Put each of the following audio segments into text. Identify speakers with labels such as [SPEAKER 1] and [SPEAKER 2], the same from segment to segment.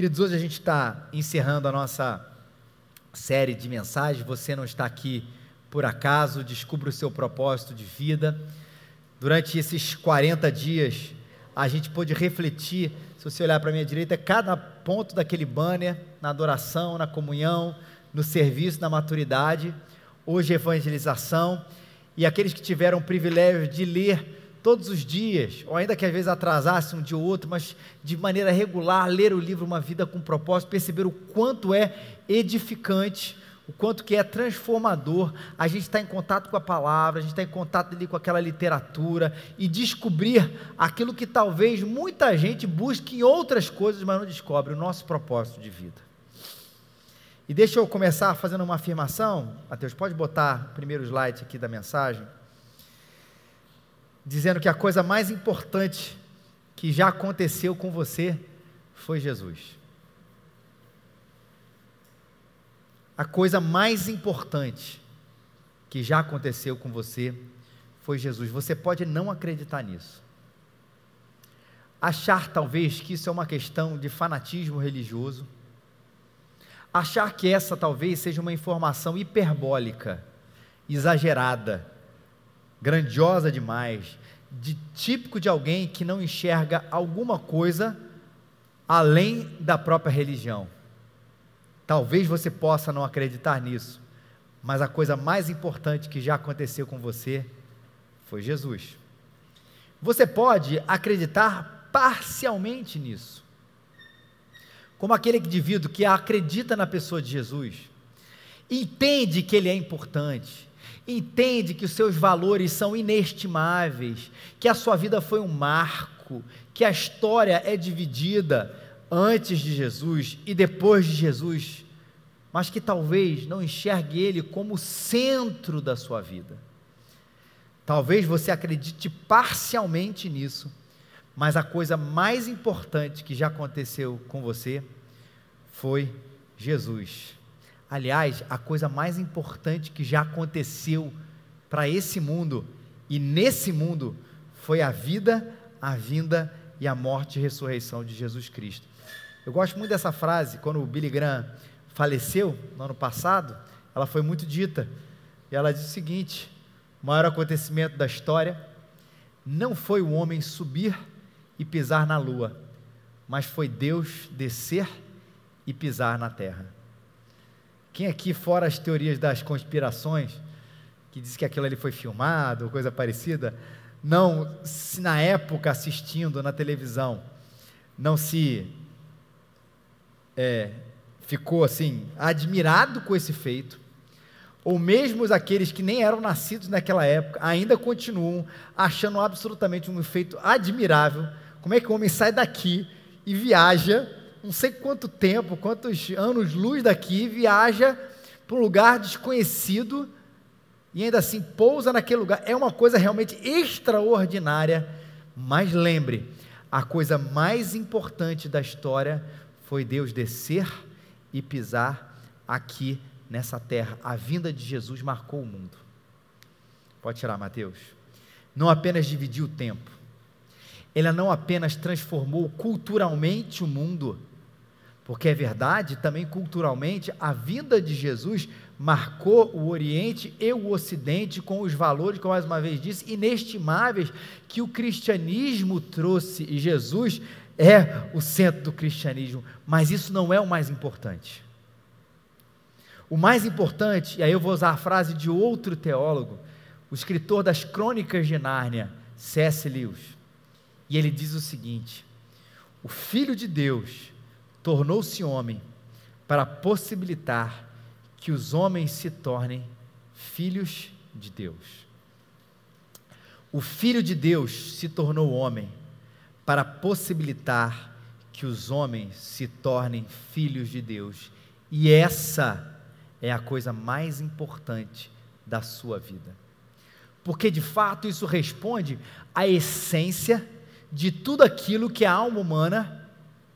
[SPEAKER 1] Queridos, hoje a gente está encerrando a nossa série de mensagens. Você não está aqui por acaso, descubra o seu propósito de vida. Durante esses 40 dias, a gente pôde refletir, se você olhar para a minha direita, cada ponto daquele banner, na adoração, na comunhão, no serviço, na maturidade. Hoje, evangelização. E aqueles que tiveram o privilégio de ler todos os dias, ou ainda que às vezes atrasasse um dia ou outro, mas de maneira regular, ler o livro Uma Vida com Propósito, perceber o quanto é edificante, o quanto que é transformador, a gente está em contato com a palavra, a gente está em contato ali com aquela literatura, e descobrir aquilo que talvez muita gente busque em outras coisas, mas não descobre, o nosso propósito de vida. E deixa eu começar fazendo uma afirmação, Mateus, pode botar o primeiro slide aqui da mensagem dizendo que a coisa mais importante que já aconteceu com você foi Jesus. A coisa mais importante que já aconteceu com você foi Jesus. Você pode não acreditar nisso. Achar talvez que isso é uma questão de fanatismo religioso. Achar que essa talvez seja uma informação hiperbólica, exagerada grandiosa demais, de típico de alguém que não enxerga alguma coisa além da própria religião. Talvez você possa não acreditar nisso, mas a coisa mais importante que já aconteceu com você foi Jesus. Você pode acreditar parcialmente nisso, como aquele indivíduo que acredita na pessoa de Jesus, entende que ele é importante, entende que os seus valores são inestimáveis, que a sua vida foi um marco, que a história é dividida antes de Jesus e depois de Jesus, mas que talvez não enxergue ele como o centro da sua vida. Talvez você acredite parcialmente nisso, mas a coisa mais importante que já aconteceu com você foi Jesus. Aliás, a coisa mais importante que já aconteceu para esse mundo e nesse mundo foi a vida, a vinda e a morte e ressurreição de Jesus Cristo. Eu gosto muito dessa frase, quando o Billy Graham faleceu no ano passado, ela foi muito dita. E ela diz o seguinte: o maior acontecimento da história não foi o homem subir e pisar na lua, mas foi Deus descer e pisar na terra. Quem aqui, fora as teorias das conspirações, que diz que aquilo ali foi filmado, coisa parecida, não, se na época assistindo na televisão, não se é, ficou assim, admirado com esse feito, ou mesmo aqueles que nem eram nascidos naquela época, ainda continuam achando absolutamente um feito admirável. Como é que o homem sai daqui e viaja não sei quanto tempo, quantos anos luz daqui, viaja para um lugar desconhecido e ainda assim pousa naquele lugar. É uma coisa realmente extraordinária. Mas lembre, a coisa mais importante da história foi Deus descer e pisar aqui nessa terra. A vinda de Jesus marcou o mundo. Pode tirar, Mateus. Não apenas dividiu o tempo, ela não apenas transformou culturalmente o mundo, porque é verdade, também culturalmente, a vinda de Jesus marcou o Oriente e o Ocidente com os valores, como mais uma vez disse, inestimáveis que o cristianismo trouxe. E Jesus é o centro do cristianismo, mas isso não é o mais importante. O mais importante, e aí eu vou usar a frase de outro teólogo, o escritor das Crônicas de Nárnia, C.S. Lewis, e ele diz o seguinte: o Filho de Deus tornou-se homem para possibilitar que os homens se tornem filhos de Deus. O Filho de Deus se tornou homem para possibilitar que os homens se tornem filhos de Deus. E essa é a coisa mais importante da sua vida. Porque de fato isso responde à essência de tudo aquilo que a alma humana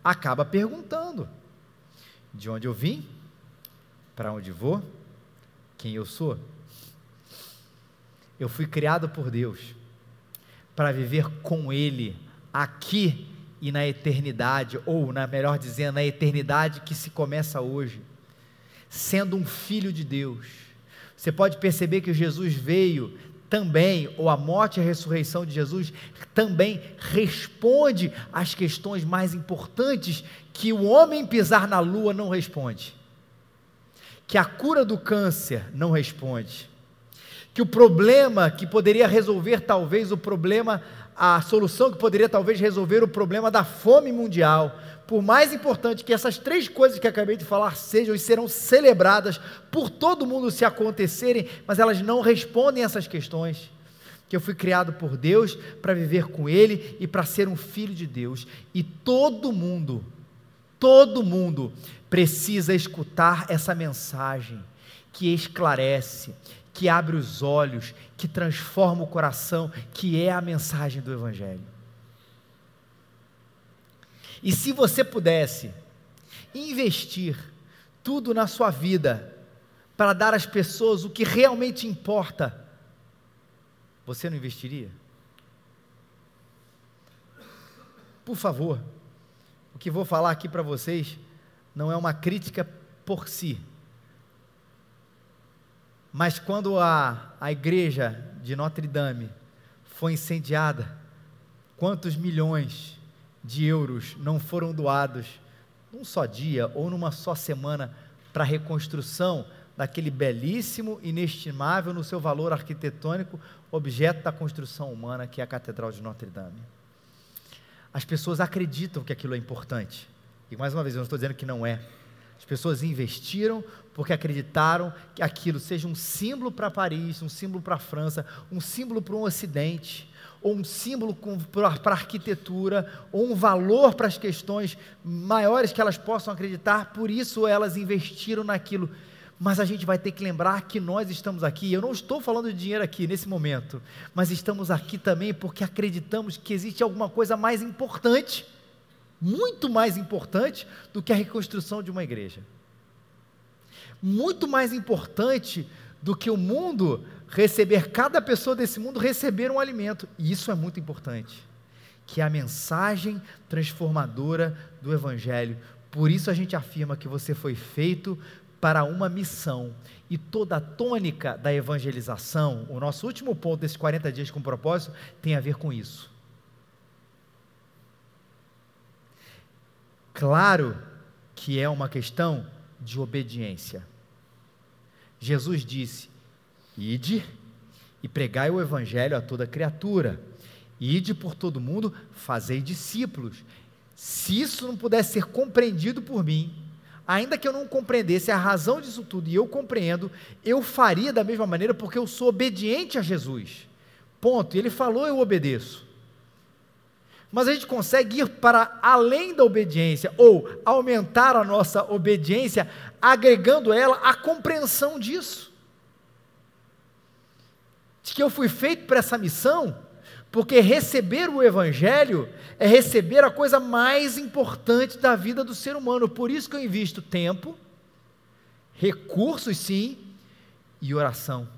[SPEAKER 1] acaba perguntando: de onde eu vim? Para onde vou? Quem eu sou? Eu fui criado por Deus para viver com Ele aqui e na eternidade, ou, na melhor dizendo, na eternidade que se começa hoje, sendo um filho de Deus. Você pode perceber que Jesus veio também, ou a morte e a ressurreição de Jesus também responde às questões mais importantes que o homem pisar na lua não responde. Que a cura do câncer não responde. Que o problema que poderia resolver talvez o problema, a solução que poderia talvez resolver o problema da fome mundial, por mais importante que essas três coisas que acabei de falar sejam e serão celebradas por todo mundo se acontecerem, mas elas não respondem essas questões. Que eu fui criado por Deus para viver com Ele e para ser um filho de Deus. E todo mundo, todo mundo precisa escutar essa mensagem que esclarece, que abre os olhos, que transforma o coração, que é a mensagem do Evangelho. E se você pudesse investir tudo na sua vida para dar às pessoas o que realmente importa, você não investiria? Por favor, o que vou falar aqui para vocês não é uma crítica por si. Mas quando a, a igreja de Notre Dame foi incendiada, quantos milhões de euros não foram doados num só dia ou numa só semana para a reconstrução daquele belíssimo, inestimável no seu valor arquitetônico objeto da construção humana que é a Catedral de Notre Dame. As pessoas acreditam que aquilo é importante. E mais uma vez, eu não estou dizendo que não é. As pessoas investiram porque acreditaram que aquilo seja um símbolo para Paris, um símbolo para a França, um símbolo para o Ocidente ou um símbolo para a arquitetura, ou um valor para as questões maiores que elas possam acreditar, por isso elas investiram naquilo. Mas a gente vai ter que lembrar que nós estamos aqui, eu não estou falando de dinheiro aqui nesse momento, mas estamos aqui também porque acreditamos que existe alguma coisa mais importante, muito mais importante do que a reconstrução de uma igreja. Muito mais importante do que o mundo receber, cada pessoa desse mundo receber um alimento. E isso é muito importante. Que é a mensagem transformadora do Evangelho. Por isso a gente afirma que você foi feito para uma missão. E toda a tônica da evangelização, o nosso último ponto desses 40 dias com propósito, tem a ver com isso. Claro que é uma questão de obediência. Jesus disse: Ide e pregai o evangelho a toda criatura. Ide por todo mundo, fazei discípulos. Se isso não pudesse ser compreendido por mim, ainda que eu não compreendesse a razão disso tudo e eu compreendo, eu faria da mesma maneira porque eu sou obediente a Jesus. Ponto. Ele falou, eu obedeço. Mas a gente consegue ir para além da obediência ou aumentar a nossa obediência, agregando ela a compreensão disso. De que eu fui feito para essa missão, porque receber o Evangelho é receber a coisa mais importante da vida do ser humano. Por isso que eu invisto tempo, recursos sim, e oração.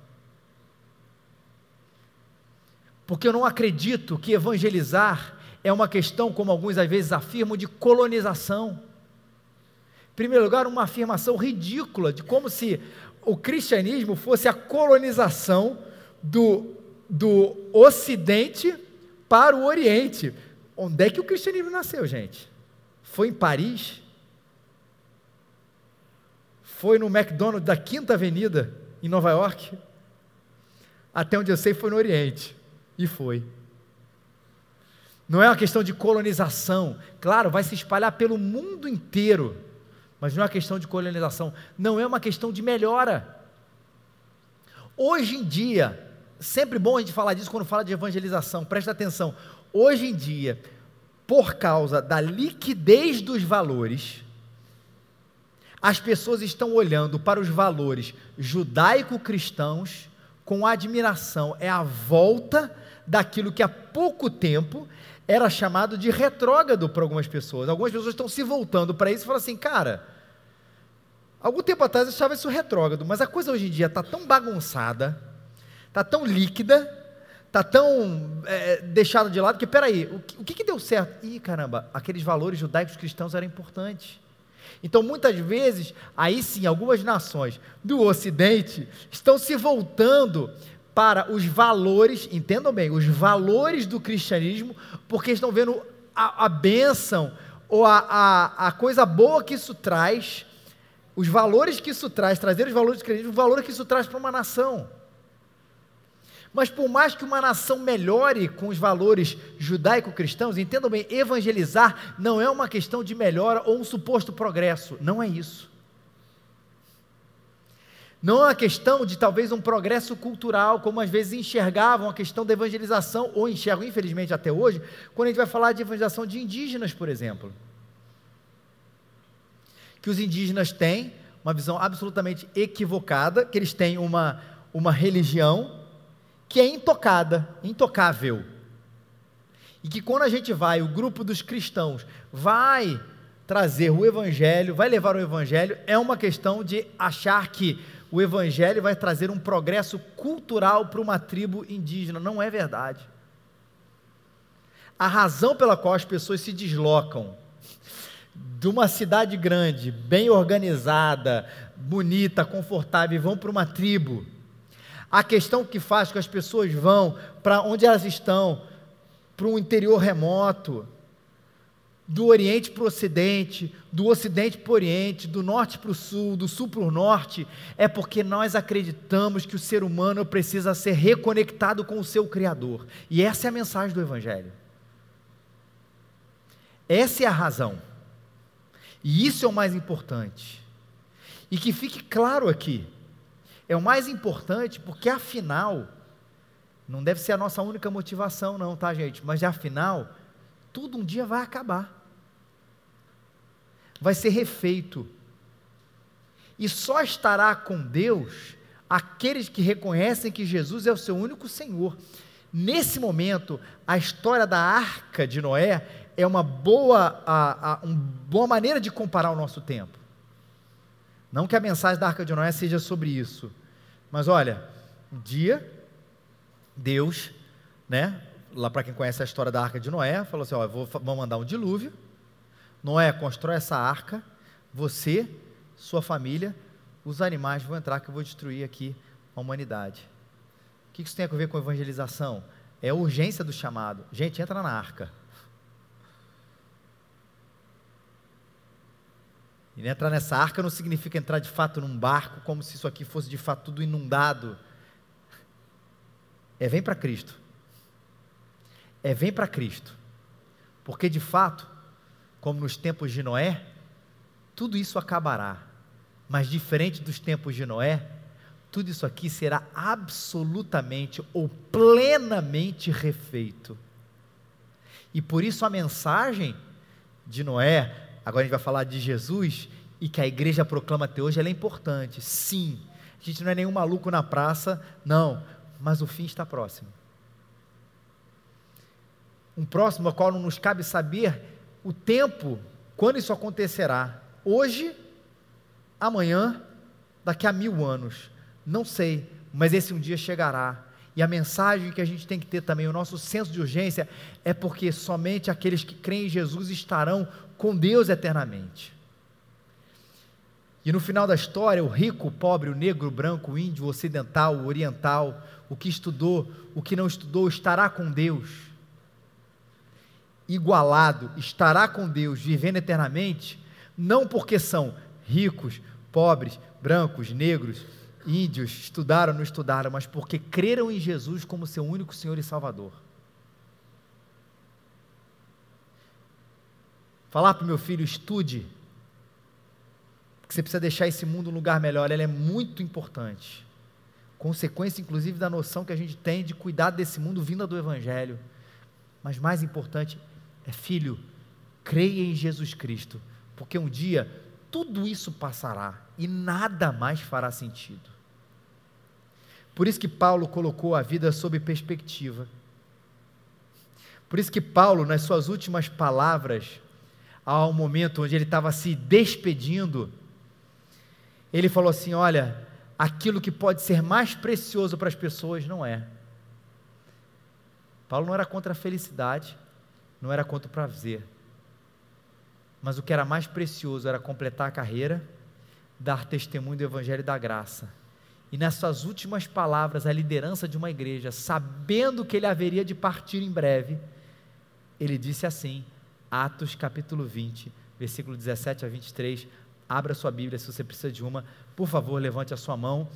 [SPEAKER 1] Porque eu não acredito que evangelizar é uma questão, como alguns às vezes afirmam, de colonização. Em primeiro lugar, uma afirmação ridícula de como se o cristianismo fosse a colonização do, do Ocidente para o Oriente. Onde é que o cristianismo nasceu, gente? Foi em Paris? Foi no McDonald's da Quinta Avenida, em Nova York? Até onde eu sei, foi no Oriente. E foi. Não é uma questão de colonização. Claro, vai se espalhar pelo mundo inteiro. Mas não é uma questão de colonização. Não é uma questão de melhora. Hoje em dia, sempre bom a gente falar disso quando fala de evangelização, presta atenção. Hoje em dia, por causa da liquidez dos valores, as pessoas estão olhando para os valores judaico-cristãos com admiração. É a volta daquilo que há pouco tempo era chamado de retrógrado para algumas pessoas. Algumas pessoas estão se voltando para isso e falam assim, cara, algum tempo atrás eu achava isso retrógrado, mas a coisa hoje em dia está tão bagunçada, está tão líquida, está tá tão é, deixado de lado que, peraí, o, o que, que deu certo? Ih, caramba, aqueles valores judaicos cristãos eram importantes. Então, muitas vezes, aí sim, algumas nações do Ocidente estão se voltando para os valores, entendam bem, os valores do cristianismo, porque estão vendo a, a bênção ou a, a, a coisa boa que isso traz, os valores que isso traz, trazer os valores do cristianismo, os valores que isso traz para uma nação. Mas por mais que uma nação melhore com os valores judaico-cristãos, entendam bem, evangelizar não é uma questão de melhora ou um suposto progresso, não é isso. Não é uma questão de talvez um progresso cultural, como às vezes enxergavam a questão da evangelização, ou enxergam, infelizmente, até hoje, quando a gente vai falar de evangelização de indígenas, por exemplo. Que os indígenas têm uma visão absolutamente equivocada, que eles têm uma, uma religião que é intocada, intocável. E que quando a gente vai, o grupo dos cristãos vai trazer o evangelho, vai levar o evangelho, é uma questão de achar que o evangelho vai trazer um progresso cultural para uma tribo indígena. Não é verdade. A razão pela qual as pessoas se deslocam de uma cidade grande, bem organizada, bonita, confortável, e vão para uma tribo, a questão que faz com que as pessoas vão para onde elas estão, para um interior remoto, do Oriente para o Ocidente, do Ocidente para o Oriente, do Norte para o Sul, do Sul para o Norte, é porque nós acreditamos que o ser humano precisa ser reconectado com o seu Criador. E essa é a mensagem do Evangelho. Essa é a razão. E isso é o mais importante. E que fique claro aqui: é o mais importante porque, afinal, não deve ser a nossa única motivação, não, tá, gente? Mas, afinal, tudo um dia vai acabar. Vai ser refeito. E só estará com Deus aqueles que reconhecem que Jesus é o seu único Senhor. Nesse momento, a história da arca de Noé é uma boa, a, a, uma boa maneira de comparar o nosso tempo. Não que a mensagem da Arca de Noé seja sobre isso. Mas olha, um dia, Deus, né, lá para quem conhece a história da Arca de Noé, falou assim: ó, vou, vou mandar um dilúvio. Noé constrói essa arca, você, sua família, os animais vão entrar que eu vou destruir aqui a humanidade. O que isso tem a ver com evangelização? É a urgência do chamado. Gente, entra na arca. E entrar nessa arca não significa entrar de fato num barco, como se isso aqui fosse de fato tudo inundado. É vem para Cristo. É vem para Cristo. Porque de fato, como nos tempos de Noé, tudo isso acabará. Mas diferente dos tempos de Noé, tudo isso aqui será absolutamente ou plenamente refeito. E por isso a mensagem de Noé Agora a gente vai falar de Jesus e que a igreja proclama até hoje, ela é importante. Sim, a gente não é nenhum maluco na praça, não, mas o fim está próximo. Um próximo ao qual não nos cabe saber o tempo, quando isso acontecerá. Hoje, amanhã, daqui a mil anos. Não sei, mas esse um dia chegará. E a mensagem que a gente tem que ter também, o nosso senso de urgência, é porque somente aqueles que creem em Jesus estarão com Deus eternamente. E no final da história, o rico, o pobre, o negro, o branco, o índio, o ocidental, o oriental, o que estudou, o que não estudou, estará com Deus. Igualado, estará com Deus, vivendo eternamente, não porque são ricos, pobres, brancos, negros, índios, estudaram ou não estudaram, mas porque creram em Jesus como seu único Senhor e Salvador. Falar para o meu filho, estude, porque você precisa deixar esse mundo um lugar melhor, ela é muito importante. Consequência, inclusive, da noção que a gente tem de cuidar desse mundo vinda do Evangelho. Mas mais importante é, filho, creia em Jesus Cristo, porque um dia tudo isso passará e nada mais fará sentido. Por isso que Paulo colocou a vida sob perspectiva. Por isso que Paulo, nas suas últimas palavras, ao momento onde ele estava se despedindo, ele falou assim: Olha, aquilo que pode ser mais precioso para as pessoas não é. Paulo não era contra a felicidade, não era contra o prazer. Mas o que era mais precioso era completar a carreira, dar testemunho do Evangelho da graça. E nessas últimas palavras, a liderança de uma igreja, sabendo que ele haveria de partir em breve, ele disse assim, Atos capítulo 20, versículo 17 a 23. Abra sua Bíblia se você precisa de uma. Por favor, levante a sua mão.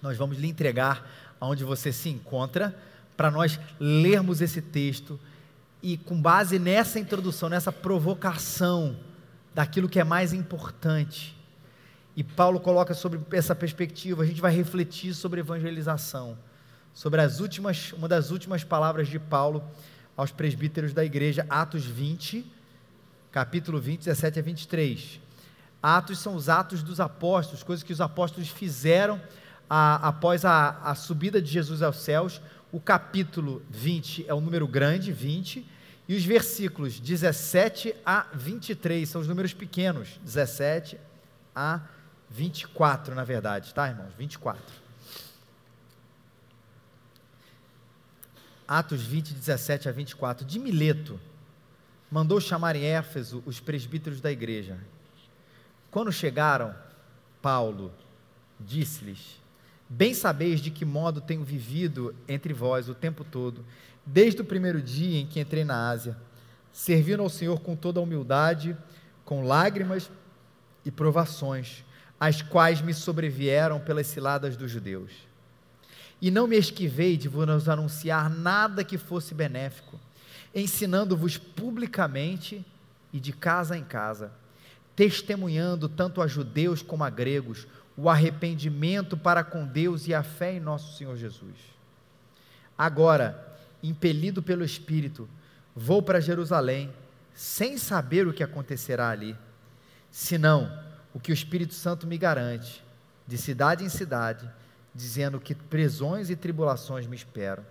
[SPEAKER 1] Nós vamos lhe entregar aonde você se encontra, para nós lermos esse texto e, com base nessa introdução, nessa provocação daquilo que é mais importante. E Paulo coloca sobre essa perspectiva, a gente vai refletir sobre evangelização, sobre as últimas, uma das últimas palavras de Paulo aos presbíteros da igreja, Atos 20, capítulo 20, 17 a 23. Atos são os atos dos apóstolos, coisas que os apóstolos fizeram a, após a, a subida de Jesus aos céus. O capítulo 20 é o número grande, 20, e os versículos 17 a 23 são os números pequenos, 17 a 24, na verdade, tá, irmãos? 24. Atos 20, 17 a 24. De Mileto, mandou chamar em Éfeso os presbíteros da igreja. Quando chegaram, Paulo disse-lhes: Bem sabeis de que modo tenho vivido entre vós o tempo todo, desde o primeiro dia em que entrei na Ásia, servindo ao Senhor com toda a humildade, com lágrimas e provações, as quais me sobrevieram pelas ciladas dos judeus. E não me esquivei de vos anunciar nada que fosse benéfico, ensinando-vos publicamente e de casa em casa, testemunhando tanto a judeus como a gregos o arrependimento para com Deus e a fé em nosso Senhor Jesus. Agora, impelido pelo Espírito, vou para Jerusalém, sem saber o que acontecerá ali, senão o que o Espírito Santo me garante, de cidade em cidade, dizendo que prisões e tribulações me esperam.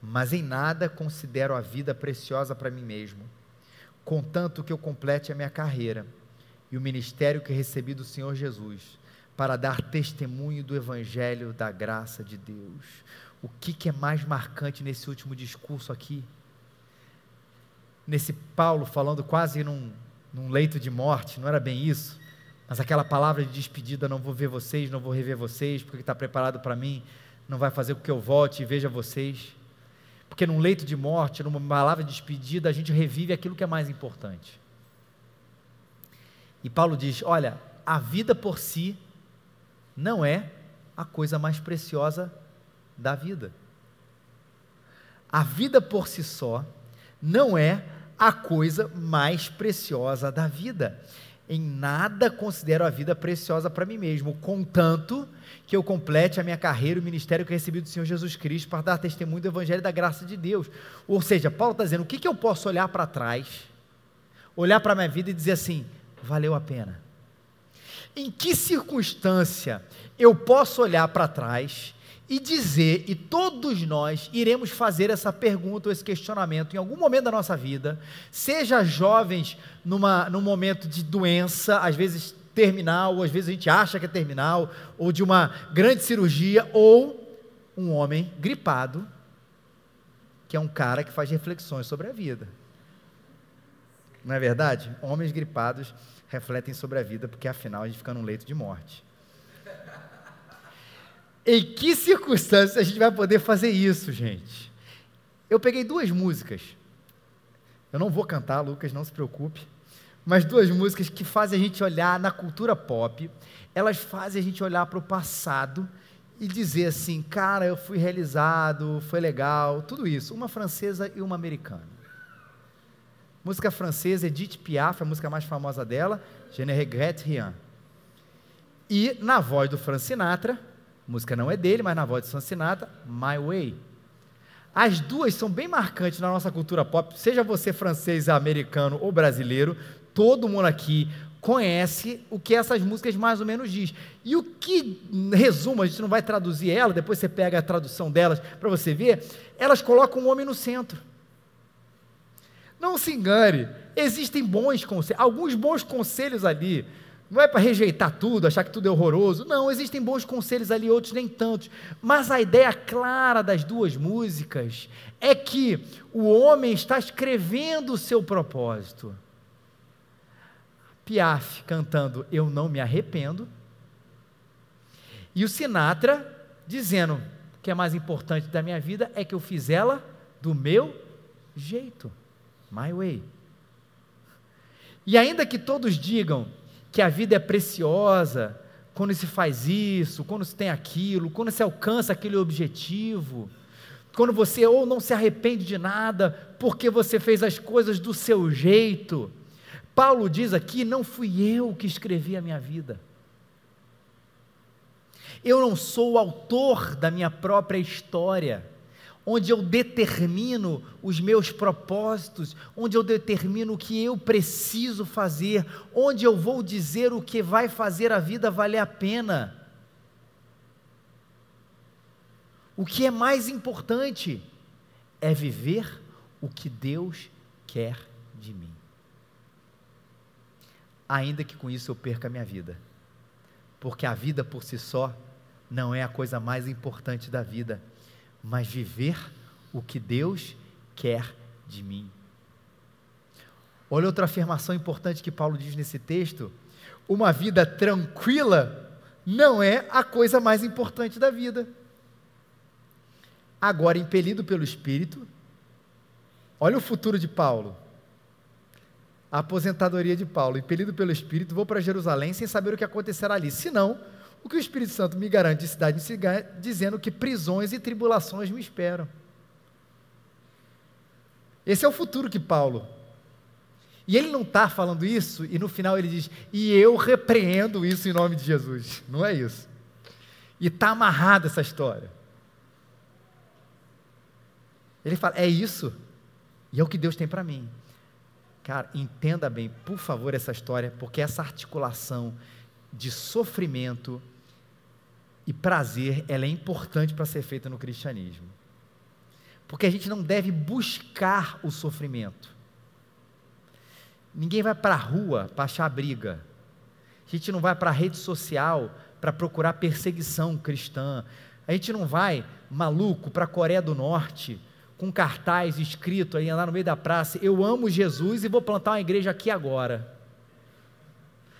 [SPEAKER 1] Mas em nada considero a vida preciosa para mim mesmo, contanto que eu complete a minha carreira e o ministério que recebi do Senhor Jesus para dar testemunho do Evangelho da graça de Deus. O que, que é mais marcante nesse último discurso aqui? Nesse Paulo falando quase num, num leito de morte, não era bem isso? Mas aquela palavra de despedida: não vou ver vocês, não vou rever vocês, porque está preparado para mim, não vai fazer com que eu volte e veja vocês. Porque num leito de morte, numa palavra de despedida, a gente revive aquilo que é mais importante. E Paulo diz: olha, a vida por si não é a coisa mais preciosa da vida. A vida por si só não é a coisa mais preciosa da vida. Em nada considero a vida preciosa para mim mesmo, contanto que eu complete a minha carreira e o ministério que recebi do Senhor Jesus Cristo para dar testemunho do Evangelho da graça de Deus. Ou seja, Paulo está dizendo: o que, que eu posso olhar para trás, olhar para a minha vida e dizer assim: valeu a pena? Em que circunstância eu posso olhar para trás e dizer, e todos nós iremos fazer essa pergunta ou esse questionamento em algum momento da nossa vida, seja jovens numa, num momento de doença, às vezes terminal, ou às vezes a gente acha que é terminal, ou de uma grande cirurgia, ou um homem gripado, que é um cara que faz reflexões sobre a vida. Não é verdade? Homens gripados refletem sobre a vida, porque afinal a gente fica num leito de morte. Em que circunstâncias a gente vai poder fazer isso, gente? Eu peguei duas músicas. Eu não vou cantar, Lucas, não se preocupe. Mas duas músicas que fazem a gente olhar na cultura pop, elas fazem a gente olhar para o passado e dizer assim: cara, eu fui realizado, foi legal, tudo isso. Uma francesa e uma americana. Música francesa, Edith Piaf, a música mais famosa dela, Je ne regrette rien. E na voz do Frank Sinatra, música não é dele, mas na voz do Frank Sinatra, My Way. As duas são bem marcantes na nossa cultura pop, seja você francês, americano ou brasileiro, todo mundo aqui conhece o que essas músicas mais ou menos diz. E o que, resumo, a gente não vai traduzir ela, depois você pega a tradução delas para você ver, elas colocam o homem no centro. Não se engane, existem bons conselhos, alguns bons conselhos ali não é para rejeitar tudo, achar que tudo é horroroso. Não, existem bons conselhos ali, outros nem tantos. Mas a ideia clara das duas músicas é que o homem está escrevendo o seu propósito. Piaf cantando Eu não me arrependo. E o Sinatra dizendo: que é mais importante da minha vida é que eu fiz ela do meu jeito. My way. E ainda que todos digam que a vida é preciosa quando se faz isso, quando se tem aquilo, quando se alcança aquele objetivo, quando você ou não se arrepende de nada porque você fez as coisas do seu jeito. Paulo diz aqui: não fui eu que escrevi a minha vida. Eu não sou o autor da minha própria história onde eu determino os meus propósitos, onde eu determino o que eu preciso fazer, onde eu vou dizer o que vai fazer a vida valer a pena. O que é mais importante é viver o que Deus quer de mim. Ainda que com isso eu perca a minha vida, porque a vida por si só não é a coisa mais importante da vida mas viver o que Deus quer de mim. Olha outra afirmação importante que Paulo diz nesse texto: uma vida tranquila não é a coisa mais importante da vida. Agora, impelido pelo Espírito, olha o futuro de Paulo. A aposentadoria de Paulo, impelido pelo Espírito, vou para Jerusalém sem saber o que acontecerá ali. Se não, o que o Espírito Santo me garante de cidade em cidade, dizendo que prisões e tribulações me esperam. Esse é o futuro que Paulo. E ele não está falando isso, e no final ele diz: E eu repreendo isso em nome de Jesus. Não é isso. E está amarrada essa história. Ele fala: É isso, e é o que Deus tem para mim. Cara, entenda bem, por favor, essa história, porque essa articulação de sofrimento e prazer, ela é importante para ser feita no cristianismo. Porque a gente não deve buscar o sofrimento. Ninguém vai para a rua para achar briga. A gente não vai para a rede social para procurar perseguição cristã. A gente não vai, maluco, para a Coreia do Norte com cartaz escrito aí lá no meio da praça: Eu amo Jesus e vou plantar uma igreja aqui agora.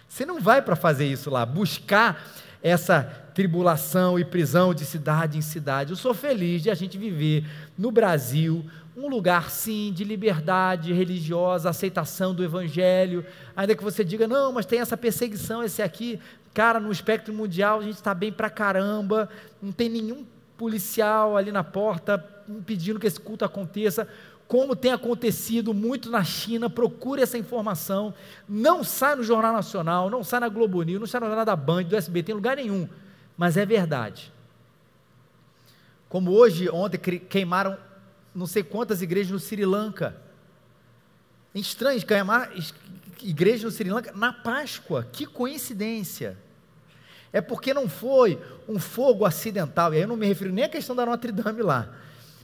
[SPEAKER 1] Você não vai para fazer isso lá, buscar essa tribulação e prisão de cidade em cidade. Eu sou feliz de a gente viver no Brasil um lugar, sim, de liberdade religiosa, aceitação do Evangelho, ainda que você diga, não, mas tem essa perseguição, esse aqui, cara, no espectro mundial a gente está bem pra caramba, não tem nenhum policial ali na porta impedindo que esse culto aconteça como tem acontecido muito na China, procure essa informação. Não sai no Jornal Nacional, não sai na Globo News, não sai no Jornal da Band, do SBT, em lugar nenhum. Mas é verdade. Como hoje, ontem, queimaram não sei quantas igrejas no Sri Lanka. É estranho queimar igrejas no Sri Lanka na Páscoa. Que coincidência. É porque não foi um fogo acidental. E aí eu não me refiro nem à questão da Notre Dame lá.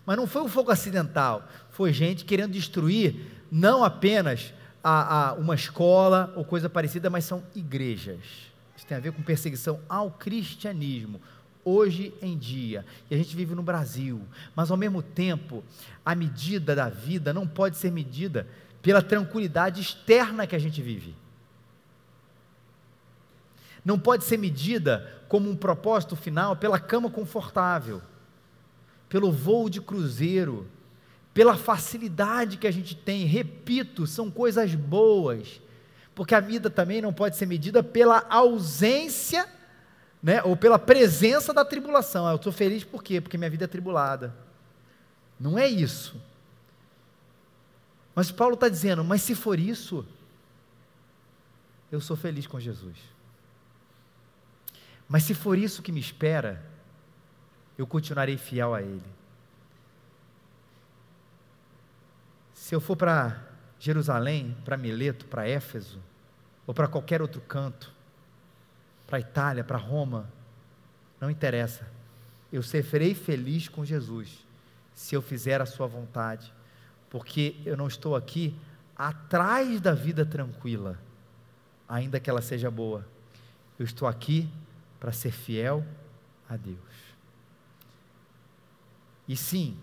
[SPEAKER 1] Mas não foi um fogo acidental foi gente querendo destruir não apenas a, a uma escola ou coisa parecida, mas são igrejas. Isso tem a ver com perseguição ao cristianismo hoje em dia. E a gente vive no Brasil, mas ao mesmo tempo, a medida da vida não pode ser medida pela tranquilidade externa que a gente vive. Não pode ser medida como um propósito final pela cama confortável, pelo voo de cruzeiro, pela facilidade que a gente tem. Repito, são coisas boas, porque a vida também não pode ser medida pela ausência, né, ou pela presença da tribulação. Ah, eu estou feliz por quê? Porque minha vida é tribulada. Não é isso. Mas Paulo está dizendo: mas se for isso, eu sou feliz com Jesus. Mas se for isso que me espera, eu continuarei fiel a Ele. Se eu for para Jerusalém, para Mileto, para Éfeso, ou para qualquer outro canto, para Itália, para Roma, não interessa. Eu serei feliz com Jesus se eu fizer a Sua vontade, porque eu não estou aqui atrás da vida tranquila, ainda que ela seja boa, Eu estou aqui para ser fiel a Deus. E sim,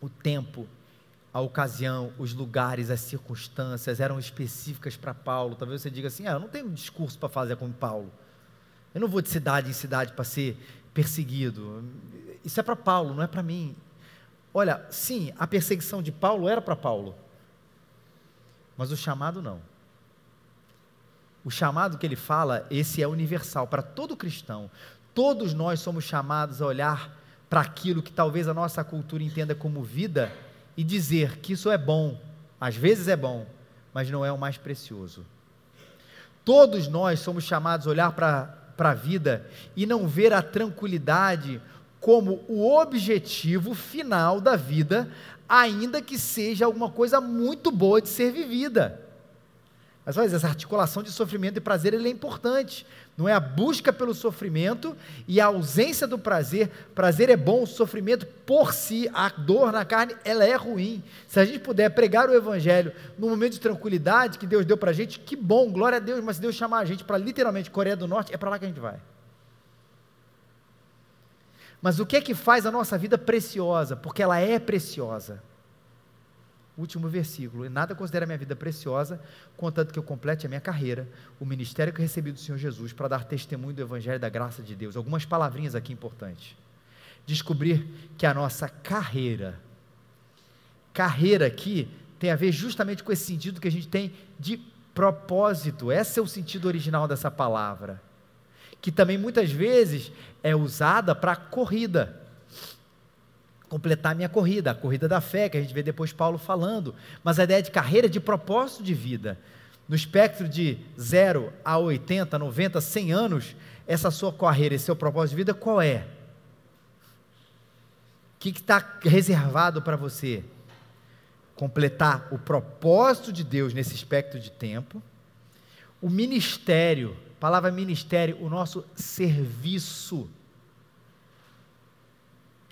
[SPEAKER 1] o tempo, a ocasião, os lugares, as circunstâncias eram específicas para Paulo. Talvez você diga assim: ah, eu não tenho um discurso para fazer como Paulo. Eu não vou de cidade em cidade para ser perseguido. Isso é para Paulo, não é para mim. Olha, sim, a perseguição de Paulo era para Paulo, mas o chamado não. O chamado que ele fala, esse é universal para todo cristão. Todos nós somos chamados a olhar para aquilo que talvez a nossa cultura entenda como vida e dizer que isso é bom, às vezes é bom, mas não é o mais precioso. Todos nós somos chamados a olhar para a vida e não ver a tranquilidade como o objetivo final da vida, ainda que seja alguma coisa muito boa de ser vivida. Mas olha, essa articulação de sofrimento e prazer é importante. Não é a busca pelo sofrimento e a ausência do prazer. Prazer é bom, o sofrimento por si, a dor na carne, ela é ruim. Se a gente puder pregar o evangelho no momento de tranquilidade que Deus deu para a gente, que bom, glória a Deus. Mas se Deus chamar a gente para literalmente Coreia do Norte, é para lá que a gente vai. Mas o que é que faz a nossa vida preciosa? Porque ela é preciosa último versículo. Nada considera minha vida preciosa, contanto que eu complete a minha carreira, o ministério que recebi do Senhor Jesus para dar testemunho do Evangelho da graça de Deus. Algumas palavrinhas aqui importantes. Descobrir que a nossa carreira, carreira aqui, tem a ver justamente com esse sentido que a gente tem de propósito. Esse é o sentido original dessa palavra. Que também muitas vezes é usada para corrida completar minha corrida, a corrida da fé, que a gente vê depois Paulo falando, mas a ideia de carreira, de propósito de vida. No espectro de 0 a 80, 90, 100 anos, essa sua carreira, esse seu propósito de vida, qual é? O que está reservado para você? Completar o propósito de Deus nesse espectro de tempo, o ministério, palavra ministério, o nosso serviço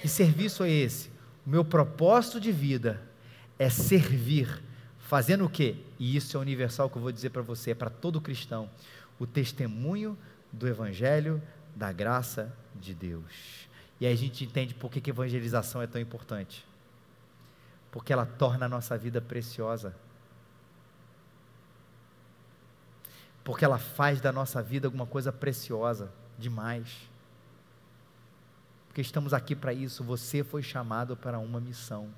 [SPEAKER 1] que serviço é esse? O meu propósito de vida é servir, fazendo o quê? E isso é universal que eu vou dizer para você, é para todo cristão, o testemunho do evangelho da graça de Deus. E aí a gente entende por que, que evangelização é tão importante. Porque ela torna a nossa vida preciosa. Porque ela faz da nossa vida alguma coisa preciosa demais porque estamos aqui para isso. Você foi chamado para uma missão.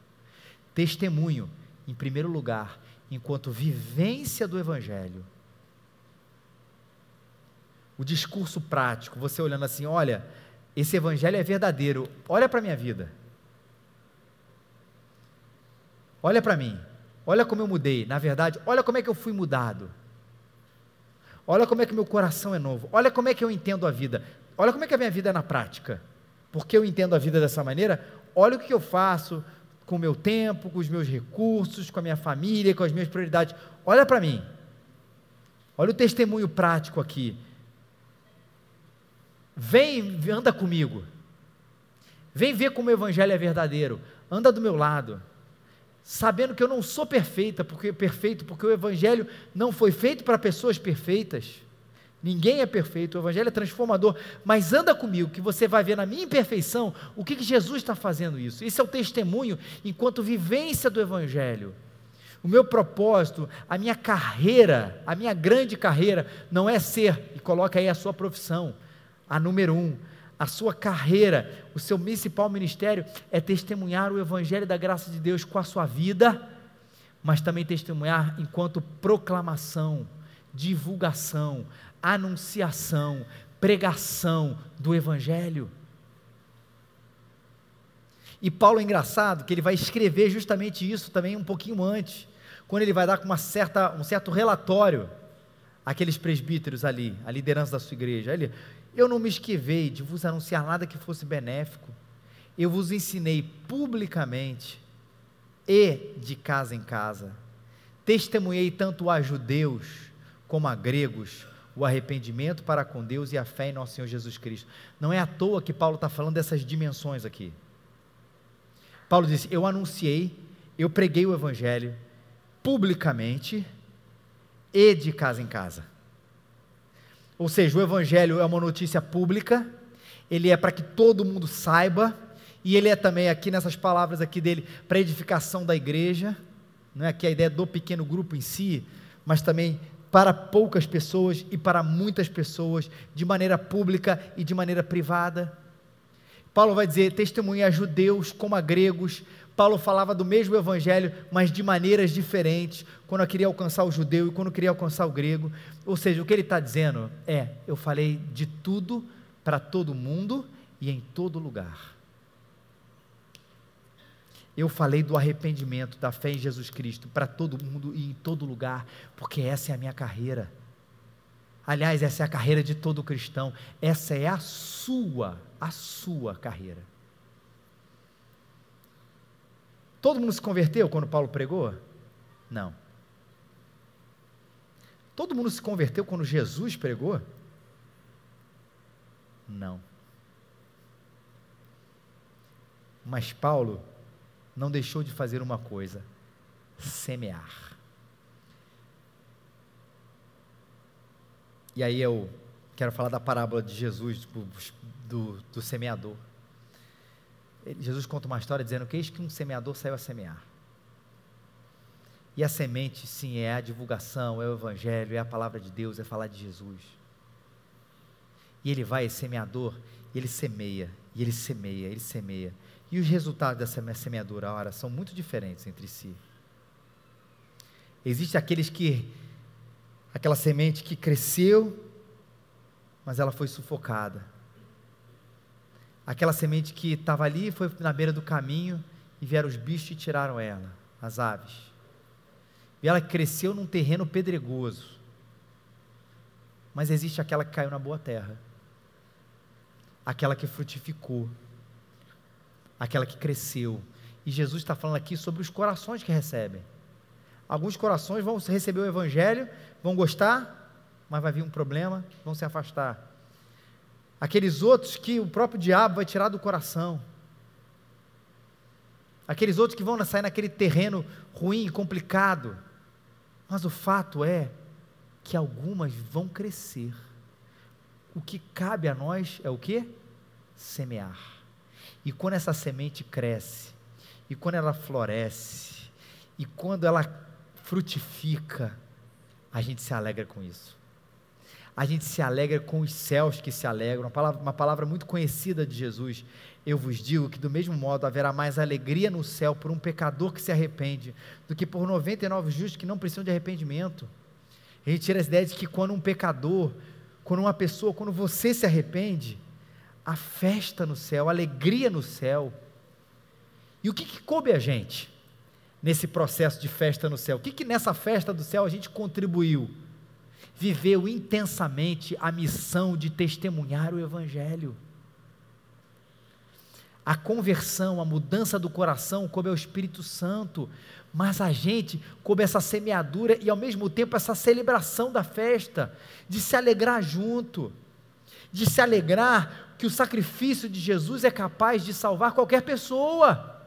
[SPEAKER 1] Testemunho, em primeiro lugar, enquanto vivência do Evangelho. O discurso prático, você olhando assim: olha, esse Evangelho é verdadeiro, olha para a minha vida. Olha para mim, olha como eu mudei. Na verdade, olha como é que eu fui mudado. Olha como é que meu coração é novo. Olha como é que eu entendo a vida. Olha como é que a minha vida é na prática porque eu entendo a vida dessa maneira, olha o que eu faço com o meu tempo, com os meus recursos, com a minha família, com as minhas prioridades. Olha para mim. Olha o testemunho prático aqui. Vem, anda comigo. Vem ver como o evangelho é verdadeiro. Anda do meu lado. Sabendo que eu não sou perfeita, porque perfeito, porque o evangelho não foi feito para pessoas perfeitas. Ninguém é perfeito, o Evangelho é transformador, mas anda comigo, que você vai ver na minha imperfeição o que, que Jesus está fazendo isso. Isso é o testemunho enquanto vivência do Evangelho. O meu propósito, a minha carreira, a minha grande carreira, não é ser, e coloca aí a sua profissão, a número um, a sua carreira, o seu principal ministério é testemunhar o Evangelho da graça de Deus com a sua vida, mas também testemunhar enquanto proclamação, divulgação, anunciação, pregação do Evangelho. E Paulo é engraçado que ele vai escrever justamente isso também um pouquinho antes, quando ele vai dar uma certa, um certo relatório àqueles presbíteros ali, a liderança da sua igreja. Ele, eu não me esquivei de vos anunciar nada que fosse benéfico, eu vos ensinei publicamente e de casa em casa. Testemunhei tanto a judeus como a gregos o arrependimento para com Deus e a fé em nosso Senhor Jesus Cristo. Não é à toa que Paulo está falando dessas dimensões aqui. Paulo disse: Eu anunciei, eu preguei o Evangelho publicamente e de casa em casa. Ou seja, o Evangelho é uma notícia pública, ele é para que todo mundo saiba, e ele é também, aqui nessas palavras aqui dele, para edificação da igreja, não é aqui a ideia do pequeno grupo em si, mas também para poucas pessoas e para muitas pessoas, de maneira pública e de maneira privada. Paulo vai dizer: testemunha a judeus como a gregos. Paulo falava do mesmo evangelho, mas de maneiras diferentes, quando queria alcançar o judeu e quando queria alcançar o grego. Ou seja, o que ele está dizendo é: eu falei de tudo para todo mundo e em todo lugar. Eu falei do arrependimento, da fé em Jesus Cristo para todo mundo e em todo lugar, porque essa é a minha carreira. Aliás, essa é a carreira de todo cristão. Essa é a sua, a sua carreira. Todo mundo se converteu quando Paulo pregou? Não. Todo mundo se converteu quando Jesus pregou? Não. Mas Paulo não deixou de fazer uma coisa: semear. E aí eu quero falar da parábola de Jesus, do, do, do semeador. Jesus conta uma história dizendo que eis que um semeador saiu a semear. E a semente, sim, é a divulgação, é o evangelho, é a palavra de Deus, é falar de Jesus. E ele vai, semeador, e ele semeia, e ele semeia, ele semeia. E os resultados dessa semeadura, ora, são muito diferentes entre si. Existem aqueles que, aquela semente que cresceu, mas ela foi sufocada. Aquela semente que estava ali, foi na beira do caminho, e vieram os bichos e tiraram ela, as aves. E ela cresceu num terreno pedregoso. Mas existe aquela que caiu na boa terra, aquela que frutificou aquela que cresceu. E Jesus está falando aqui sobre os corações que recebem. Alguns corações vão receber o Evangelho, vão gostar, mas vai vir um problema, vão se afastar. Aqueles outros que o próprio diabo vai tirar do coração. Aqueles outros que vão sair naquele terreno ruim e complicado. Mas o fato é que algumas vão crescer. O que cabe a nós é o que? Semear. E quando essa semente cresce, e quando ela floresce, e quando ela frutifica, a gente se alegra com isso. A gente se alegra com os céus que se alegram. Uma palavra, uma palavra muito conhecida de Jesus. Eu vos digo que, do mesmo modo, haverá mais alegria no céu por um pecador que se arrepende do que por 99 justos que não precisam de arrependimento. A gente tira a ideia de que quando um pecador, quando uma pessoa, quando você se arrepende, a festa no céu, a alegria no céu. E o que, que coube a gente nesse processo de festa no céu? O que, que nessa festa do céu a gente contribuiu? Viveu intensamente a missão de testemunhar o Evangelho. A conversão, a mudança do coração coube ao Espírito Santo, mas a gente coube essa semeadura e ao mesmo tempo essa celebração da festa, de se alegrar junto, de se alegrar que o sacrifício de Jesus é capaz de salvar qualquer pessoa.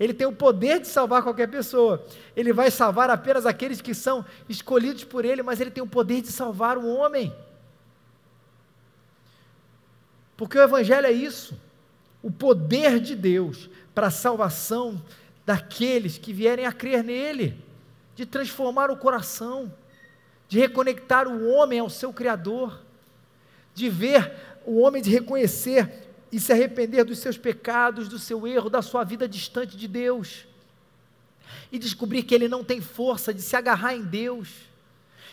[SPEAKER 1] Ele tem o poder de salvar qualquer pessoa. Ele vai salvar apenas aqueles que são escolhidos por Ele, mas Ele tem o poder de salvar o homem. Porque o Evangelho é isso o poder de Deus para a salvação daqueles que vierem a crer nele, de transformar o coração, de reconectar o homem ao seu Criador, de ver o homem de reconhecer e se arrepender dos seus pecados, do seu erro, da sua vida distante de Deus. E descobrir que ele não tem força de se agarrar em Deus.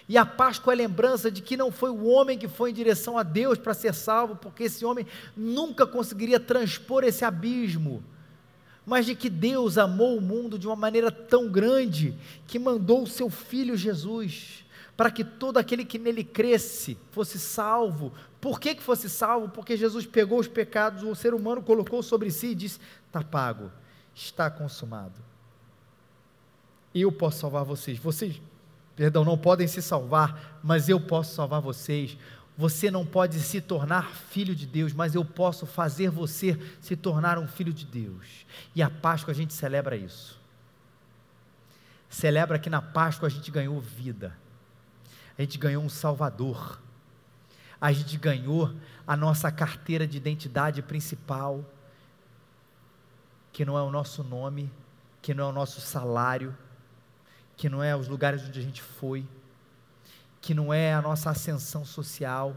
[SPEAKER 1] E a Páscoa é a lembrança de que não foi o homem que foi em direção a Deus para ser salvo, porque esse homem nunca conseguiria transpor esse abismo. Mas de que Deus amou o mundo de uma maneira tão grande que mandou o seu filho Jesus para que todo aquele que nele cresce fosse salvo. Por que, que fosse salvo? Porque Jesus pegou os pecados, o ser humano colocou sobre si e disse: está pago, está consumado. Eu posso salvar vocês. Vocês, perdão, não podem se salvar, mas eu posso salvar vocês. Você não pode se tornar filho de Deus, mas eu posso fazer você se tornar um filho de Deus. E a Páscoa a gente celebra isso. Celebra que na Páscoa a gente ganhou vida a gente ganhou um Salvador. a gente ganhou a nossa carteira de identidade principal, que não é o nosso nome, que não é o nosso salário, que não é os lugares onde a gente foi, que não é a nossa ascensão social,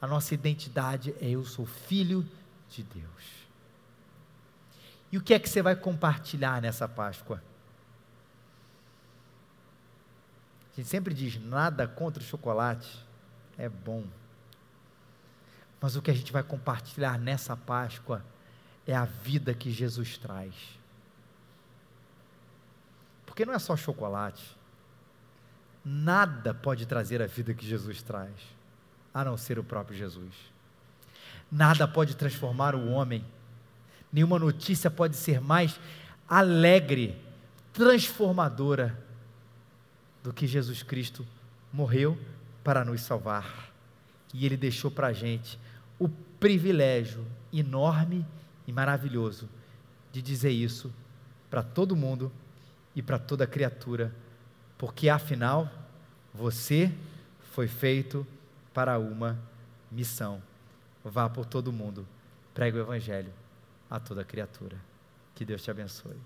[SPEAKER 1] a nossa identidade é eu sou filho de Deus. E o que é que você vai compartilhar nessa Páscoa? A gente sempre diz: nada contra o chocolate, é bom. Mas o que a gente vai compartilhar nessa Páscoa é a vida que Jesus traz. Porque não é só chocolate. Nada pode trazer a vida que Jesus traz, a não ser o próprio Jesus. Nada pode transformar o homem Nenhuma notícia pode ser mais alegre, transformadora do que Jesus Cristo morreu para nos salvar. E Ele deixou para a gente o privilégio enorme e maravilhoso de dizer isso para todo mundo e para toda criatura, porque afinal, você foi feito para uma missão. Vá por todo mundo, pregue o Evangelho a toda criatura. Que Deus te abençoe.